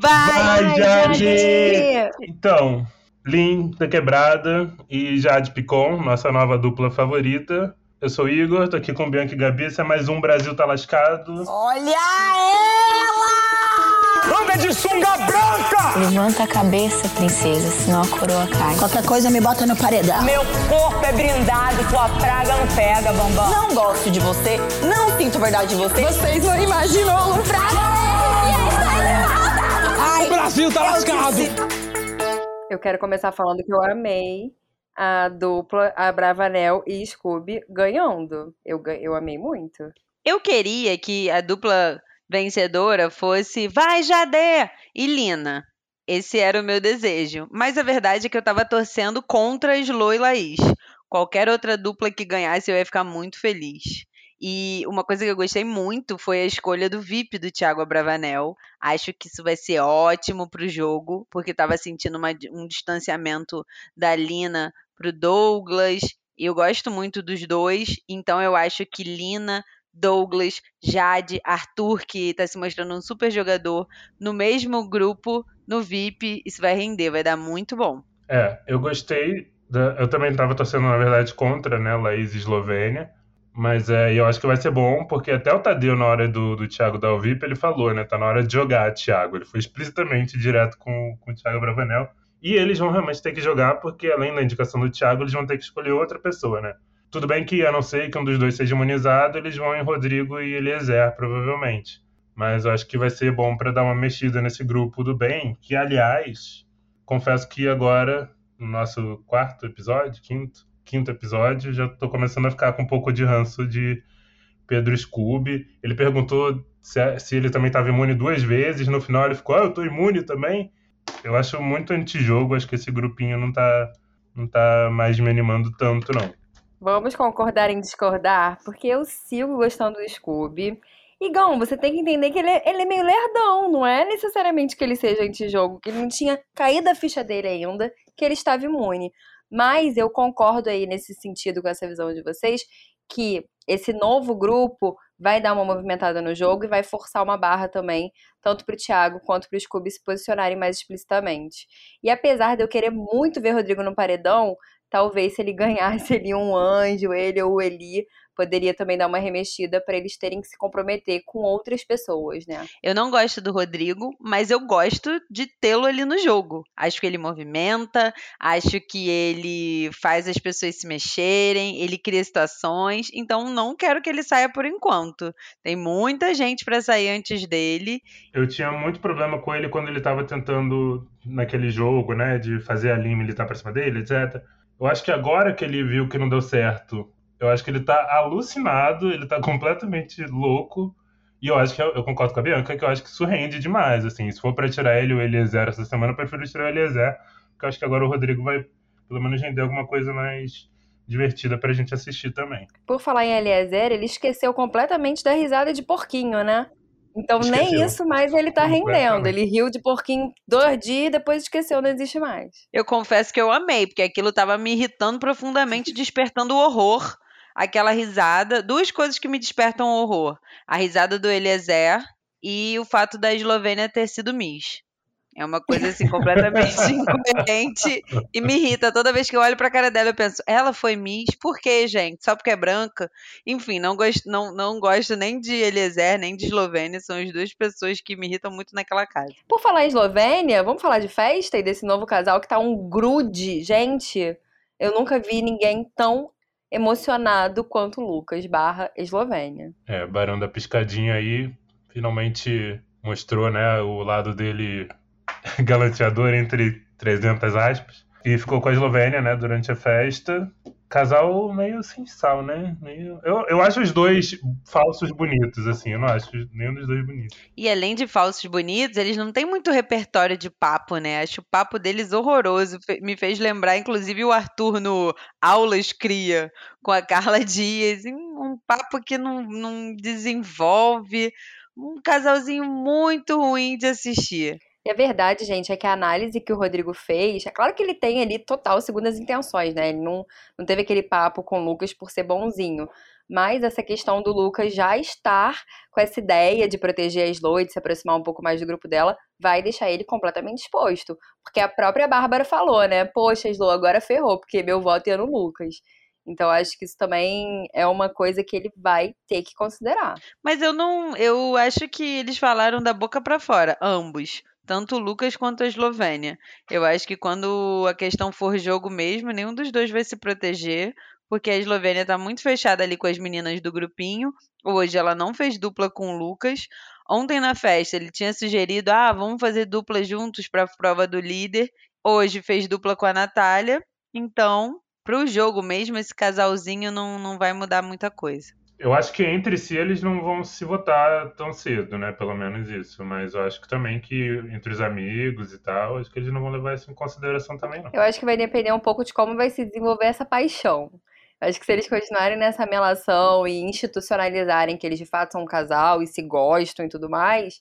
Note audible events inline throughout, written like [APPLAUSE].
Vai, Vai, Jade! Então, Lin da Quebrada e Jade Picon, nossa nova dupla favorita. Eu sou o Igor, tô aqui com Bianca e Gabi. Esse é mais um Brasil Tá Lascado. Olha ela! Anda de sunga branca! Levanta a cabeça, princesa, senão a coroa cai. Qualquer coisa me bota no paredão. Meu corpo é brindado, tua praga não pega, bambam. Não gosto de você, não sinto verdade de você. Vocês não imaginam o praga! O Brasil tá lascado! Eu quero começar falando que eu amei a dupla, a Bravanel e Scooby ganhando. Eu, eu amei muito. Eu queria que a dupla vencedora fosse Vai, Jadé! e Lina. Esse era o meu desejo. Mas a verdade é que eu tava torcendo contra Slo e Laís. Qualquer outra dupla que ganhasse, eu ia ficar muito feliz. E uma coisa que eu gostei muito foi a escolha do VIP do Thiago Abravanel. Acho que isso vai ser ótimo pro jogo, porque tava sentindo uma- um distanciamento da Lina pro Douglas. Eu gosto muito dos dois, então eu acho que Lina, Douglas, Jade, Arthur, que tá se mostrando um super jogador, no mesmo grupo, no VIP, isso vai render, vai dar muito bom. É, eu gostei. da- eu também tava torcendo, na verdade, contra, né, Laís Eslovênia. Mas é, eu acho que vai ser bom, porque até o Tadeu, na hora do, do Thiago dar o VIP, ele falou, né? Tá na hora de jogar, Thiago. Ele foi explicitamente direto com, com o Thiago Bravanel. E eles vão realmente ter que jogar, porque além da indicação do Thiago, eles vão ter que escolher outra pessoa, né? Tudo bem que, a não ser que um dos dois seja imunizado, eles vão em Rodrigo e Eliezer, provavelmente. Mas eu acho que vai ser bom para dar uma mexida nesse grupo do bem, que, aliás, confesso que agora, no nosso quarto episódio, quinto, quinto episódio, já tô começando a ficar com um pouco de ranço de Pedro Scooby. Ele perguntou se, se ele também estava imune duas vezes, no final ele ficou, ah, eu tô imune também. Eu acho muito antijogo, acho que esse grupinho não tá, não tá mais me animando tanto, não. Vamos concordar em discordar, porque eu sigo gostando do Scooby. E, Gão, você tem que entender que ele é, ele é meio lerdão, não é necessariamente que ele seja antijogo, que ele não tinha caído a ficha dele ainda, que ele estava imune. Mas eu concordo aí nesse sentido com essa visão de vocês, que esse novo grupo vai dar uma movimentada no jogo e vai forçar uma barra também, tanto pro Thiago quanto pro Scooby se posicionarem mais explicitamente. E apesar de eu querer muito ver Rodrigo no paredão, talvez se ele ganhasse ali um anjo, ele ou o Eli, poderia também dar uma remexida para eles terem que se comprometer com outras pessoas, né? Eu não gosto do Rodrigo, mas eu gosto de tê-lo ali no jogo. Acho que ele movimenta, acho que ele faz as pessoas se mexerem, ele cria situações, então não quero que ele saia por enquanto. Tem muita gente para sair antes dele. Eu tinha muito problema com ele quando ele tava tentando, naquele jogo, né, de fazer a linha militar pra cima dele, etc. Eu acho que agora que ele viu que não deu certo, eu acho que ele tá alucinado, ele tá completamente louco. E eu acho que eu, eu concordo com a Bianca que eu acho que isso rende demais. Assim, se for pra tirar ele ou o Eliezer essa semana, eu prefiro tirar o Eliezer, porque eu acho que agora o Rodrigo vai pelo menos render alguma coisa mais divertida pra gente assistir também. Por falar em Eliezer, ele esqueceu completamente da risada de porquinho, né? Então nem Esqueceu. isso mais ele tá rendendo. Ele riu de porquinho dois dias e depois esqueceu, não existe mais. Eu confesso que eu amei, porque aquilo tava me irritando profundamente, despertando o horror. Aquela risada, duas coisas que me despertam horror: a risada do Eliezer e o fato da Eslovênia ter sido Miss. É uma coisa assim [LAUGHS] completamente incoerente e me irrita. Toda vez que eu olho pra cara dela, eu penso, ela foi Miss? Por quê, gente? Só porque é branca? Enfim, não gosto, não, não gosto nem de Eliezer, nem de Eslovênia. São as duas pessoas que me irritam muito naquela casa. Por falar em Eslovênia, vamos falar de festa e desse novo casal que tá um grude. Gente, eu nunca vi ninguém tão emocionado quanto Lucas barra Eslovênia. É, Barão da Piscadinha aí finalmente mostrou, né, o lado dele [LAUGHS] galanteador entre 300 aspas. E ficou com a Eslovênia, né, durante a festa. Casal meio sem sal, né? Meio... Eu, eu acho os dois falsos bonitos, assim. Eu não acho nenhum dos dois bonito. E além de falsos bonitos, eles não têm muito repertório de papo, né? Acho o papo deles horroroso. Me fez lembrar, inclusive, o Arthur no Aulas Cria, com a Carla Dias. Um papo que não, não desenvolve. Um casalzinho muito ruim de assistir. E a verdade, gente, é que a análise que o Rodrigo fez, é claro que ele tem ali total segundas intenções, né? Ele não, não teve aquele papo com o Lucas por ser bonzinho. Mas essa questão do Lucas já estar com essa ideia de proteger a Slow e de se aproximar um pouco mais do grupo dela, vai deixar ele completamente exposto. Porque a própria Bárbara falou, né? Poxa, Slow, agora ferrou, porque meu voto ia no Lucas. Então acho que isso também é uma coisa que ele vai ter que considerar. Mas eu não, eu acho que eles falaram da boca para fora, ambos, tanto o Lucas quanto a Eslovênia. Eu acho que quando a questão for jogo mesmo, nenhum dos dois vai se proteger, porque a Eslovênia tá muito fechada ali com as meninas do grupinho. Hoje ela não fez dupla com o Lucas. Ontem na festa ele tinha sugerido: "Ah, vamos fazer dupla juntos para a prova do líder". Hoje fez dupla com a Natália. Então, pro jogo mesmo, esse casalzinho não, não vai mudar muita coisa. Eu acho que entre si eles não vão se votar tão cedo, né? Pelo menos isso. Mas eu acho que também que entre os amigos e tal, acho que eles não vão levar isso em consideração também, não. Eu acho que vai depender um pouco de como vai se desenvolver essa paixão. Eu acho que se eles continuarem nessa melação e institucionalizarem que eles de fato são um casal e se gostam e tudo mais,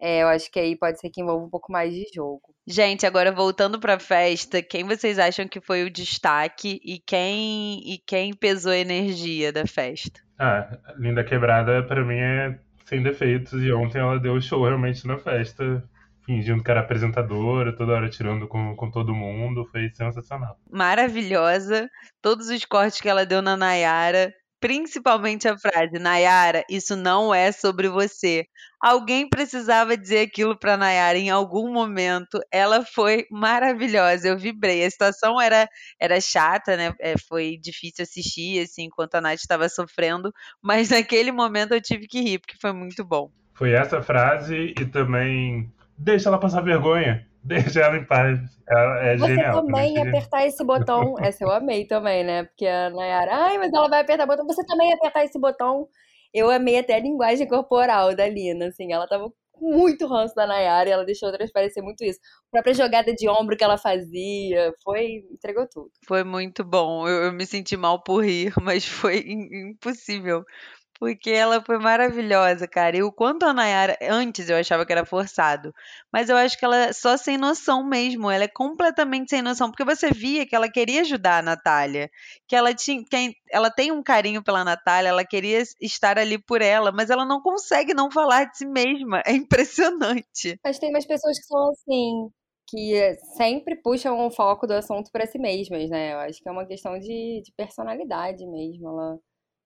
é, eu acho que aí pode ser que envolva um pouco mais de jogo. Gente, agora voltando pra festa, quem vocês acham que foi o destaque e quem e quem pesou a energia da festa? Ah, Linda Quebrada pra mim é sem defeitos e ontem ela deu show realmente na festa, fingindo que era apresentadora, toda hora tirando com, com todo mundo, foi sensacional. Maravilhosa, todos os cortes que ela deu na Nayara, principalmente a frase: Nayara, isso não é sobre você. Alguém precisava dizer aquilo para Nayara em algum momento. Ela foi maravilhosa. Eu vibrei. A situação era era chata, né? É, foi difícil assistir assim enquanto a Nath estava sofrendo, mas [LAUGHS] naquele momento eu tive que rir porque foi muito bom. Foi essa frase e também deixa ela passar vergonha. Deixa ela em paz. Ela é Você genial. também ia apertar esse botão. [LAUGHS] Essa eu amei também, né? Porque a Nayara, ai, mas ela vai apertar o botão. Você também ia apertar esse botão. Eu amei até a linguagem corporal da Lina, assim. Ela tava com muito ranço da Nayara e ela deixou transparecer muito isso. A própria jogada de ombro que ela fazia, foi. entregou tudo. Foi muito bom. Eu, eu me senti mal por rir, [LAUGHS] mas foi im- impossível. Porque ela foi maravilhosa, cara. E o quanto a Nayara. Antes eu achava que era forçado. Mas eu acho que ela é só sem noção mesmo. Ela é completamente sem noção. Porque você via que ela queria ajudar a Natália. Que ela tinha. que ela tem um carinho pela Natália. Ela queria estar ali por ela. Mas ela não consegue não falar de si mesma. É impressionante. Mas tem umas pessoas que são assim. Que sempre puxam o foco do assunto para si mesmas, né? Eu acho que é uma questão de, de personalidade mesmo. Ela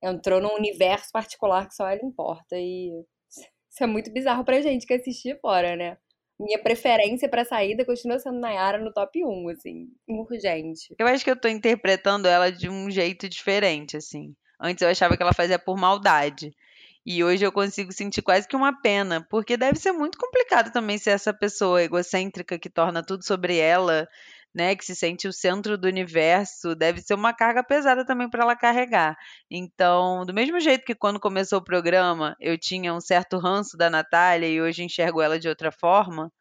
entrou num universo particular que só ela importa. E [LAUGHS] isso é muito bizarro pra gente que assistir fora, né? Minha preferência pra saída continua sendo Nayara no top 1, assim, urgente. Eu acho que eu tô interpretando ela de um jeito diferente, assim. Antes eu achava que ela fazia por maldade. E hoje eu consigo sentir quase que uma pena, porque deve ser muito complicado também ser essa pessoa egocêntrica que torna tudo sobre ela, né, que se sente o centro do universo, deve ser uma carga pesada também para ela carregar. Então, do mesmo jeito que quando começou o programa eu tinha um certo ranço da Natália e hoje enxergo ela de outra forma,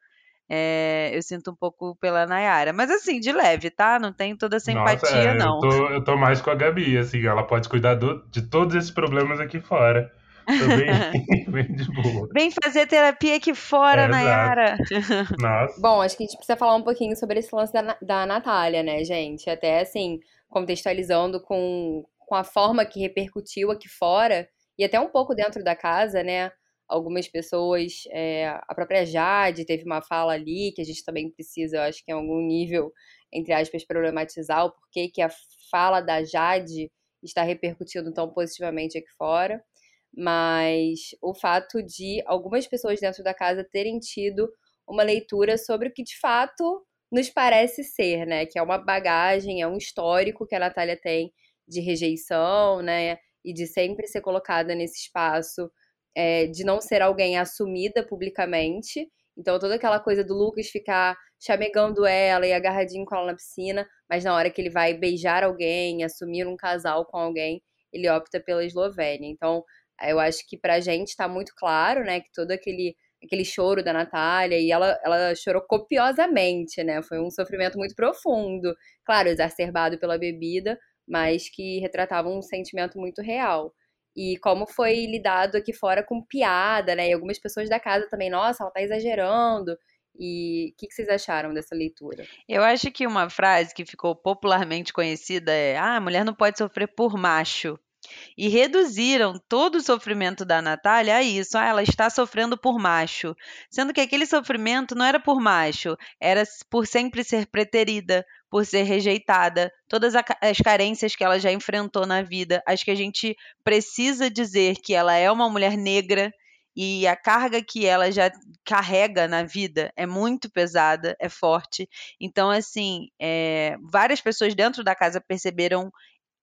é, eu sinto um pouco pela Nayara. Mas assim, de leve, tá? Não tem toda essa Nossa, empatia, é, não. Eu tô, eu tô mais com a Gabi, assim, ela pode cuidar do- de todos esses problemas aqui fora. Bem, [LAUGHS] [LAUGHS] bem de boa. Vem fazer terapia aqui fora, É. Nayara. [LAUGHS] Nossa. Bom, acho que a gente precisa falar um pouquinho sobre esse lance da, da Natália, né, gente? Até assim, contextualizando com, com a forma que repercutiu aqui fora e até um pouco dentro da casa, né? Algumas pessoas, é, a própria Jade teve uma fala ali que a gente também precisa, eu acho que em algum nível, entre aspas, problematizar o porquê que a fala da Jade está repercutindo tão positivamente aqui fora. Mas o fato de algumas pessoas dentro da casa terem tido uma leitura sobre o que de fato nos parece ser, né? Que é uma bagagem, é um histórico que a Natália tem de rejeição, né? E de sempre ser colocada nesse espaço é, de não ser alguém assumida publicamente. Então, toda aquela coisa do Lucas ficar chamegando ela e agarradinho com ela na piscina, mas na hora que ele vai beijar alguém, assumir um casal com alguém, ele opta pela Eslovênia. Então, eu acho que pra gente tá muito claro, né, que todo aquele aquele choro da Natália, e ela, ela chorou copiosamente, né? Foi um sofrimento muito profundo. Claro, exacerbado pela bebida, mas que retratava um sentimento muito real. E como foi lidado aqui fora com piada, né? E algumas pessoas da casa também, nossa, ela tá exagerando. E o que, que vocês acharam dessa leitura? Eu acho que uma frase que ficou popularmente conhecida é: ah, a mulher não pode sofrer por macho. E reduziram todo o sofrimento da Natália a isso. Ah, ela está sofrendo por macho. Sendo que aquele sofrimento não era por macho, era por sempre ser preterida, por ser rejeitada, todas as carências que ela já enfrentou na vida. Acho que a gente precisa dizer que ela é uma mulher negra e a carga que ela já carrega na vida é muito pesada, é forte. Então, assim, é, várias pessoas dentro da casa perceberam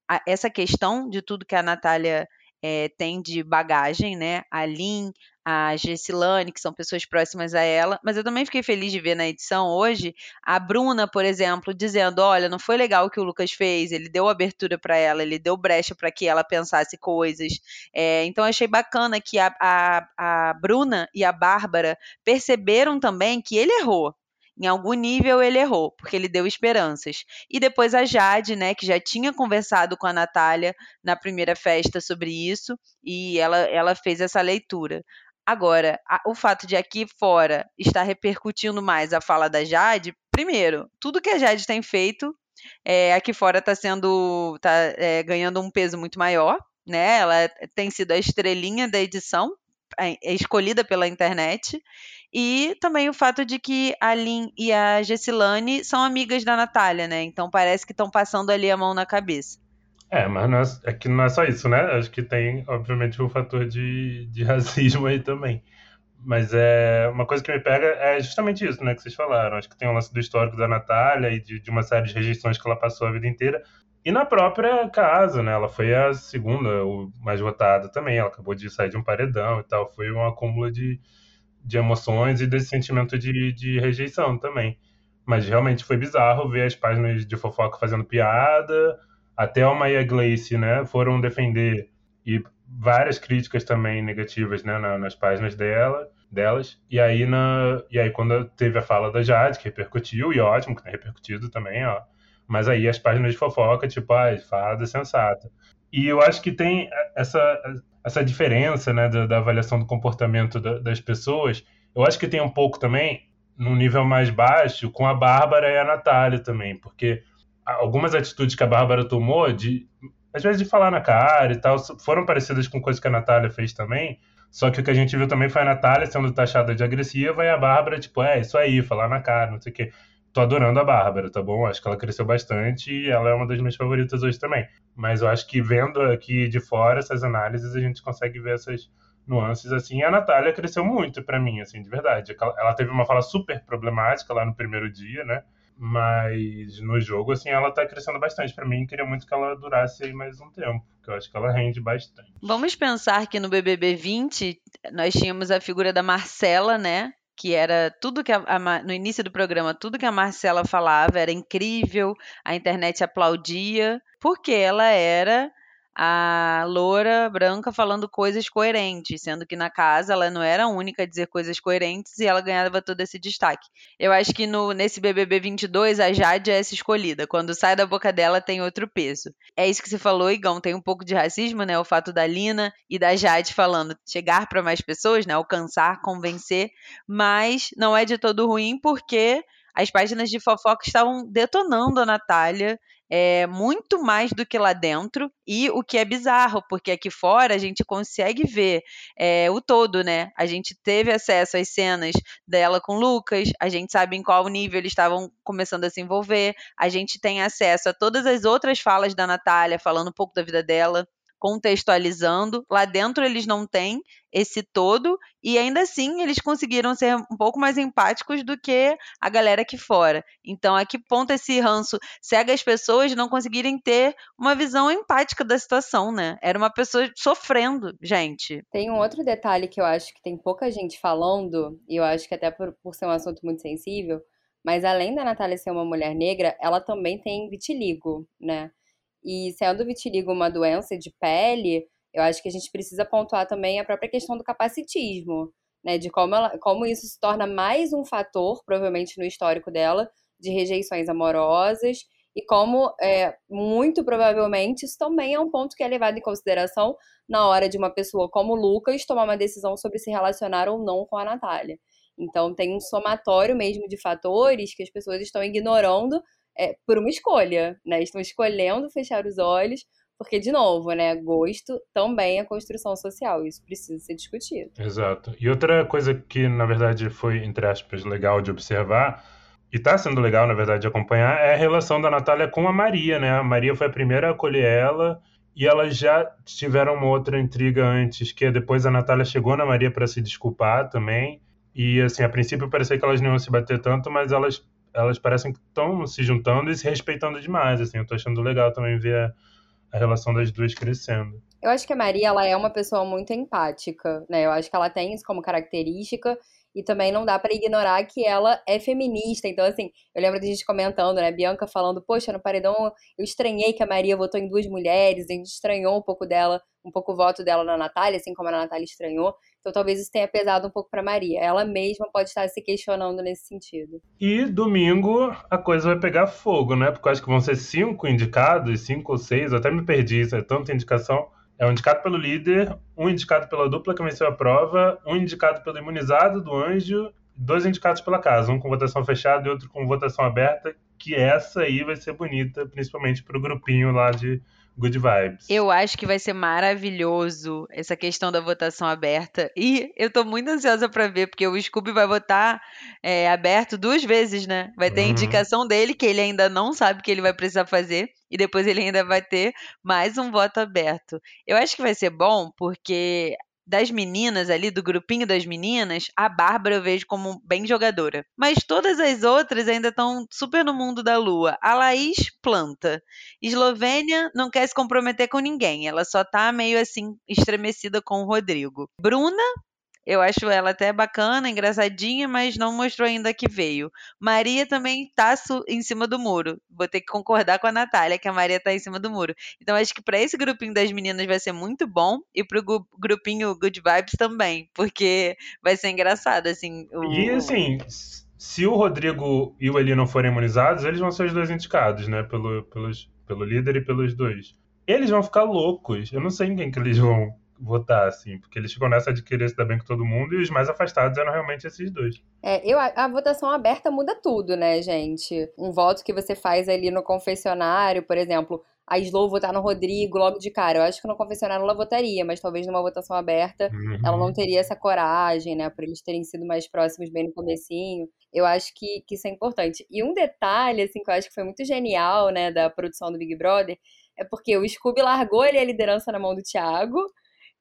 a, essa questão de tudo que a Natália é, tem de bagagem, né? A Lin, a Gessilane, que são pessoas próximas a ela, mas eu também fiquei feliz de ver na edição hoje a Bruna, por exemplo, dizendo: olha, não foi legal o que o Lucas fez, ele deu abertura para ela, ele deu brecha para que ela pensasse coisas. É, então achei bacana que a, a, a Bruna e a Bárbara perceberam também que ele errou, em algum nível ele errou, porque ele deu esperanças. E depois a Jade, né, que já tinha conversado com a Natália na primeira festa sobre isso, e ela, ela fez essa leitura. Agora, a, o fato de aqui fora estar repercutindo mais a fala da Jade, primeiro, tudo que a Jade tem feito é, aqui fora está sendo. está é, ganhando um peso muito maior. Né? Ela tem sido a estrelinha da edição, escolhida pela internet. E também o fato de que a Lin e a Gessilane são amigas da Natália, né? Então parece que estão passando ali a mão na cabeça. É, mas não é, é, que não é só isso, né? Acho que tem, obviamente, o um fator de, de [LAUGHS] racismo aí também. Mas é uma coisa que me pega é justamente isso, né? Que vocês falaram. Acho que tem um lance do histórico da Natália e de, de uma série de rejeições que ela passou a vida inteira. E na própria casa, né? Ela foi a segunda, o mais votada também. Ela acabou de sair de um paredão e tal. Foi um acúmulo de, de emoções e desse sentimento de, de rejeição também. Mas realmente foi bizarro ver as páginas de fofoca fazendo piada, até a Maya Gleice, né, foram defender e várias críticas também negativas, né, nas páginas dela, delas. E aí na e aí quando teve a fala da Jade, que repercutiu e ótimo que tem repercutido também, ó. Mas aí as páginas de fofoca, tipo, ai, fada sensata. E eu acho que tem essa essa diferença né, da, da avaliação do comportamento da, das pessoas, eu acho que tem um pouco também, num nível mais baixo, com a Bárbara e a Natália também, porque algumas atitudes que a Bárbara tomou, de às vezes de falar na cara e tal, foram parecidas com coisas que a Natália fez também, só que o que a gente viu também foi a Natália sendo taxada de agressiva e a Bárbara, tipo, é, isso aí, falar na cara, não sei o quê. Tô adorando a Bárbara, tá bom? Acho que ela cresceu bastante e ela é uma das minhas favoritas hoje também. Mas eu acho que vendo aqui de fora essas análises, a gente consegue ver essas nuances assim. E a Natália cresceu muito para mim, assim, de verdade. Ela teve uma fala super problemática lá no primeiro dia, né? Mas no jogo, assim, ela tá crescendo bastante para mim. Queria muito que ela durasse aí mais um tempo, que eu acho que ela rende bastante. Vamos pensar que no BBB 20 nós tínhamos a figura da Marcela, né? Que era tudo que a, a, no início do programa, tudo que a Marcela falava era incrível, a internet aplaudia, porque ela era a loura branca falando coisas coerentes, sendo que na casa ela não era a única a dizer coisas coerentes e ela ganhava todo esse destaque. Eu acho que no, nesse BBB 22 a Jade é essa escolhida, quando sai da boca dela tem outro peso. É isso que você falou, Igão, tem um pouco de racismo, né? O fato da Lina e da Jade falando chegar para mais pessoas, né? Alcançar, convencer, mas não é de todo ruim porque as páginas de fofoca estavam detonando a Natália é, muito mais do que lá dentro, e o que é bizarro, porque aqui fora a gente consegue ver é, o todo, né? A gente teve acesso às cenas dela com Lucas, a gente sabe em qual nível eles estavam começando a se envolver, a gente tem acesso a todas as outras falas da Natália, falando um pouco da vida dela contextualizando. Lá dentro eles não têm esse todo e ainda assim eles conseguiram ser um pouco mais empáticos do que a galera aqui fora. Então, a que ponto esse ranço cega as pessoas não conseguirem ter uma visão empática da situação, né? Era uma pessoa sofrendo, gente. Tem um outro detalhe que eu acho que tem pouca gente falando, e eu acho que até por, por ser um assunto muito sensível, mas além da Natália ser uma mulher negra, ela também tem vitiligo, né? E sendo vitiligo uma doença de pele, eu acho que a gente precisa pontuar também a própria questão do capacitismo, né? De como, ela, como isso se torna mais um fator, provavelmente no histórico dela, de rejeições amorosas e como, é, muito provavelmente, isso também é um ponto que é levado em consideração na hora de uma pessoa como Lucas tomar uma decisão sobre se relacionar ou não com a Natália. Então, tem um somatório mesmo de fatores que as pessoas estão ignorando é, por uma escolha, né? Estão escolhendo fechar os olhos Porque, de novo, né, gosto também é construção social, isso precisa ser discutido. Exato. E outra coisa que, na verdade, foi, entre aspas, legal de observar, e tá sendo legal, na verdade, de acompanhar, é a relação da Natália com a Maria, né? A Maria foi a primeira a acolher ela, e elas já tiveram uma outra intriga antes, que é depois a Natália chegou na Maria para se desculpar também. E, assim, a princípio parecia que elas não iam se bater tanto, mas elas, elas parecem que estão se juntando e se respeitando demais, assim. Eu tô achando legal também ver a, a relação das duas crescendo. Eu acho que a Maria, ela é uma pessoa muito empática, né? Eu acho que ela tem isso como característica e também não dá para ignorar que ela é feminista. Então, assim, eu lembro de gente comentando, né? Bianca falando, poxa, no paredão eu estranhei que a Maria votou em duas mulheres, a gente estranhou um pouco dela, um pouco o voto dela na Natália, assim como a Natália estranhou. Então, talvez isso tenha pesado um pouco para Maria. Ela mesma pode estar se questionando nesse sentido. E domingo a coisa vai pegar fogo, né? Porque eu acho que vão ser cinco indicados, cinco ou seis, eu até me perdi, isso é tanta indicação é um indicado pelo líder, um indicado pela dupla que venceu a prova, um indicado pelo imunizado do anjo, dois indicados pela casa, um com votação fechada e outro com votação aberta, que essa aí vai ser bonita, principalmente pro grupinho lá de good vibes. Eu acho que vai ser maravilhoso essa questão da votação aberta. E eu tô muito ansiosa para ver, porque o Scooby vai votar é, aberto duas vezes, né? Vai ter Uhum. indicação dele, que ele ainda não sabe que ele vai precisar fazer. E depois ele ainda vai ter mais um voto aberto. Eu acho que vai ser bom, porque das meninas ali, do grupinho das meninas, a Bárbara eu vejo como bem jogadora. Mas todas as outras ainda estão super no mundo da lua. A Laís planta. Eslovênia não quer se comprometer com ninguém. Ela só tá meio assim, estremecida com o Rodrigo. Bruna. Eu acho ela até bacana, engraçadinha, mas não mostrou ainda que veio. Maria também tá em cima do muro. Vou ter que concordar com a Natália que a Maria tá em cima do muro. Então acho que para esse grupinho das meninas vai ser muito bom e pro grupinho Good Vibes também, porque vai ser engraçado assim. o- E assim, se o Rodrigo e o Eli não forem imunizados, eles vão ser os dois indicados, né? Pelo, pelos, pelo líder e pelos dois. Eles vão ficar loucos. Eu não sei em quem que eles vão votar, assim, porque eles ficam nessa de querer se dar bem com todo mundo e os mais afastados eram realmente esses dois. É, eu, a, votação aberta muda tudo, né, gente? Um voto que você faz ali no confessionário, por exemplo, a Slow votar no Rodrigo logo de cara. Eu acho que no confessionário ela votaria, mas talvez numa votação aberta Uhum. ela não teria essa coragem, né? Por eles terem sido mais próximos bem no comecinho. Eu acho que, que isso é importante. E um detalhe, assim, que eu acho que foi muito genial, né, da produção do Big Brother, é porque o Scooby largou ali a liderança na mão do Thiago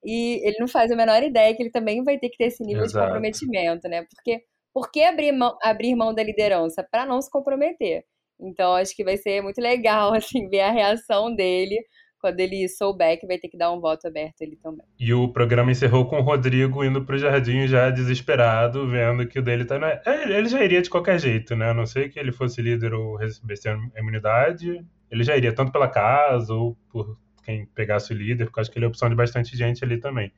e ele não faz a menor ideia que ele também vai ter que ter esse nível Exato. de comprometimento, né? Porque por que abrir mão, abrir mão da liderança? Para não se comprometer. Então, acho que vai ser muito legal, [LAUGHS] assim, ver a reação dele quando ele souber que vai ter que dar um voto aberto ele também. E o programa encerrou com o Rodrigo indo pro jardim já desesperado, vendo que o dele tá. na- É, Ele já iria de qualquer jeito, né? A não ser que ele fosse líder ou recebesse a imunidade. Ele já iria tanto pela casa ou por quem pegasse o líder, porque acho que ele é opção de bastante gente ali também.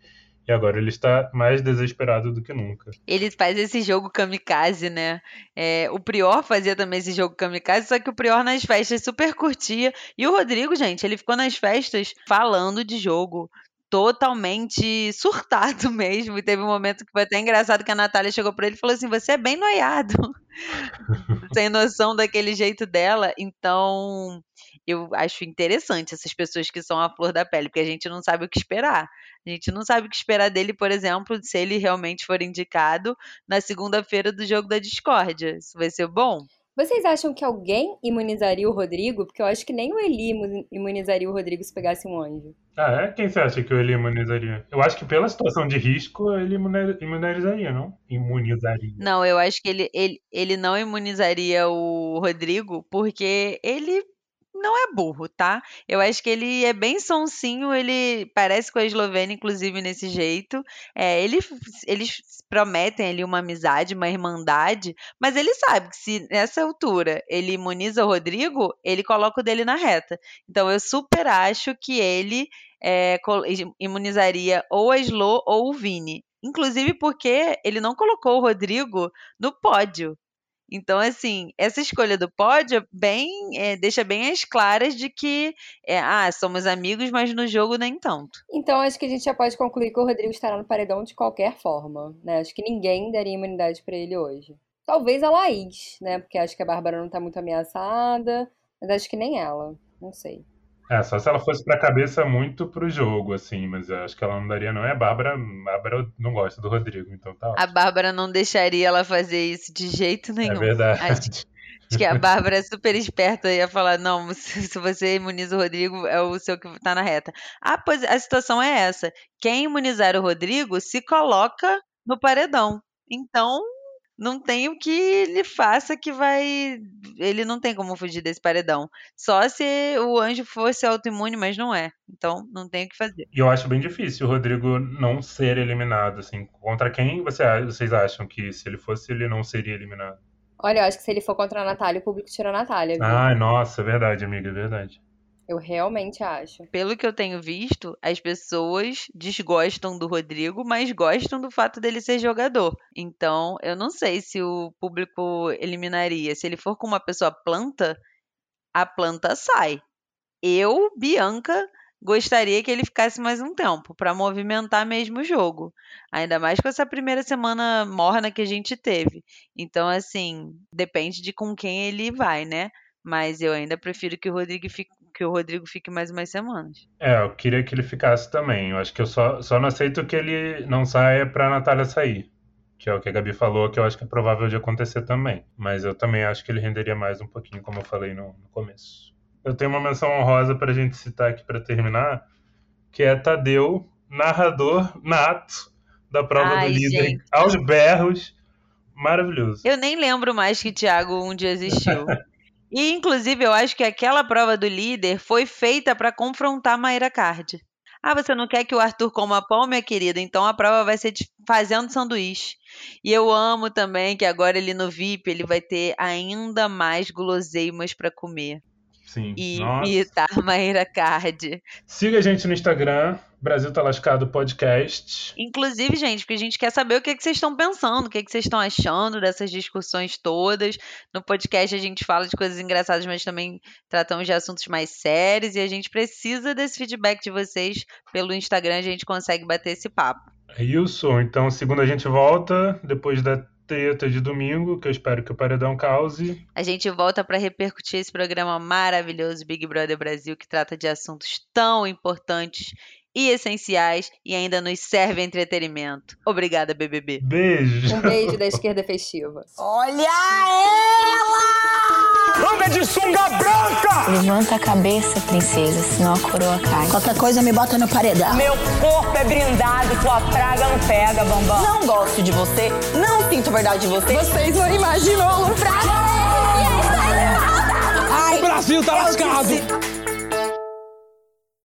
E agora ele está mais desesperado do que nunca. Ele faz esse jogo kamikaze, né? É, o Prior fazia também esse jogo kamikaze, só que o Prior nas festas super curtia. E o Rodrigo, gente, ele ficou nas festas falando de jogo. Totalmente surtado [LAUGHS] mesmo. E teve um momento que foi até engraçado que a Natália chegou pra ele e falou assim: Você é bem noiado. [LAUGHS] Sem noção daquele jeito dela. Então, eu acho interessante essas pessoas que são a flor da pele, porque a gente não sabe o que esperar. A gente não sabe o que esperar dele, por exemplo, se ele realmente for indicado na segunda-feira do jogo da discórdia. Isso vai ser bom? Vocês acham que alguém imunizaria o Rodrigo? Porque eu acho que nem o Eli imu- imunizaria o Rodrigo se pegasse um anjo. Ah, é? Quem você acha que ele imunizaria? Eu acho que pela situação de risco, ele imuni- imunizaria, não? Imunizaria. Não, eu acho que ele, ele, ele não imunizaria o Rodrigo porque ele não é burro, tá? Eu acho que ele é bem sonsinho, ele parece com a Eslovênia, inclusive, nesse jeito. É, ele, eles prometem ali uma amizade, uma irmandade, mas ele sabe que se nessa altura ele imuniza o Rodrigo, ele coloca o dele na reta. Então eu super acho que ele é, imunizaria ou a Slo ou o Vini. Inclusive porque ele não colocou o Rodrigo no pódio. Então, assim, essa escolha do pódio bem, é, deixa bem as claras de que, é, ah, somos amigos, mas no jogo nem tanto. Então, acho que a gente já pode concluir que o Rodrigo estará no paredão de qualquer forma, né? Acho que ninguém daria imunidade pra ele hoje. Talvez a Laís, né? Porque acho que a Bárbara não tá muito ameaçada, mas acho que nem ela. Não sei. É, só se ela fosse pra cabeça muito pro jogo, assim, mas eu acho que ela não daria, não. É a Bárbara, a Bárbara não gosta do Rodrigo, então tá A ótimo. Bárbara não deixaria ela fazer isso de jeito É nenhum. verdade. Acho, acho que a Bárbara é super esperta e ia falar: não, se, [LAUGHS] se você imuniza o Rodrigo, é o seu que tá na reta. Ah, pois a situação é essa. Quem imunizar o Rodrigo se coloca no paredão. Então, não tem o que ele faça que vai. Ele não tem como fugir desse paredão. Só se o anjo fosse autoimune, mas não é. Então, não tem o que fazer. E eu acho bem difícil o Rodrigo não ser eliminado, assim. Contra quem você, vocês acham que se ele fosse, ele não seria eliminado? Olha, eu acho que se ele for contra a Natália, o público tira a Natália, viu? Ai, nossa, é verdade, amiga, é verdade. Eu realmente acho. Pelo que eu tenho visto, as pessoas desgostam do Rodrigo, mas gostam do fato dele ser jogador. Então, eu não sei se o público eliminaria. Se ele for com uma pessoa planta, a planta sai. Eu, Bianca, gostaria que ele ficasse mais um tempo para movimentar mesmo o jogo. Ainda mais com essa primeira semana morna que a gente teve. Então, assim, depende de com quem ele vai, né? Mas eu ainda prefiro que o Rodrigo fique, que o Rodrigo fique mais umas semanas. É, eu queria que ele ficasse também. Eu acho que eu só, só não aceito que ele não saia pra Natália sair. Que é o que a Gabi falou, que eu acho que é provável de acontecer também. Mas eu também acho que ele renderia mais um pouquinho, como eu falei no, no começo. Eu tenho uma menção honrosa pra gente citar aqui pra terminar, que é Tadeu, narrador nato da prova Ai, do líder, gente. aos berros. Maravilhoso. Eu nem lembro mais que Thiago um dia existiu. [LAUGHS] E, inclusive, eu acho que aquela prova do líder foi feita para confrontar Mayra Card. Ah, você não quer que o Arthur coma pão, minha querida? Então a prova vai ser de fazendo sanduíche. E eu amo também que agora ele no VIP ele vai ter ainda mais guloseimas para comer. Sim. E imitar Mayra Card. Siga a gente no Instagram, Brasil Tá Lascado Podcast. Inclusive, gente, porque a gente quer saber o que, que vocês estão pensando, o que, que vocês estão achando dessas discussões todas. No podcast a gente fala de coisas engraçadas, mas também tratamos de assuntos mais sérios e a gente precisa desse feedback de vocês. Pelo Instagram a gente consegue bater esse papo. É isso. Então, segunda a gente volta, depois da treta de domingo, que eu espero que o Paredão cause. A gente volta para repercutir esse programa maravilhoso Big Brother Brasil, que trata de assuntos tão importantes e essenciais e ainda nos serve entretenimento. Obrigada, BBB. Beijo. Um beijo da esquerda festiva. Olha ela! Anda de sunga branca! Levanta a cabeça, princesa, senão a coroa cai. Qualquer coisa me bota no paredão. Meu corpo é brindado, tua praga não pega, bambam. Não gosto de você, não sinto verdade em você. Vocês não imaginam o prazer! O Brasil tá lascado! disse-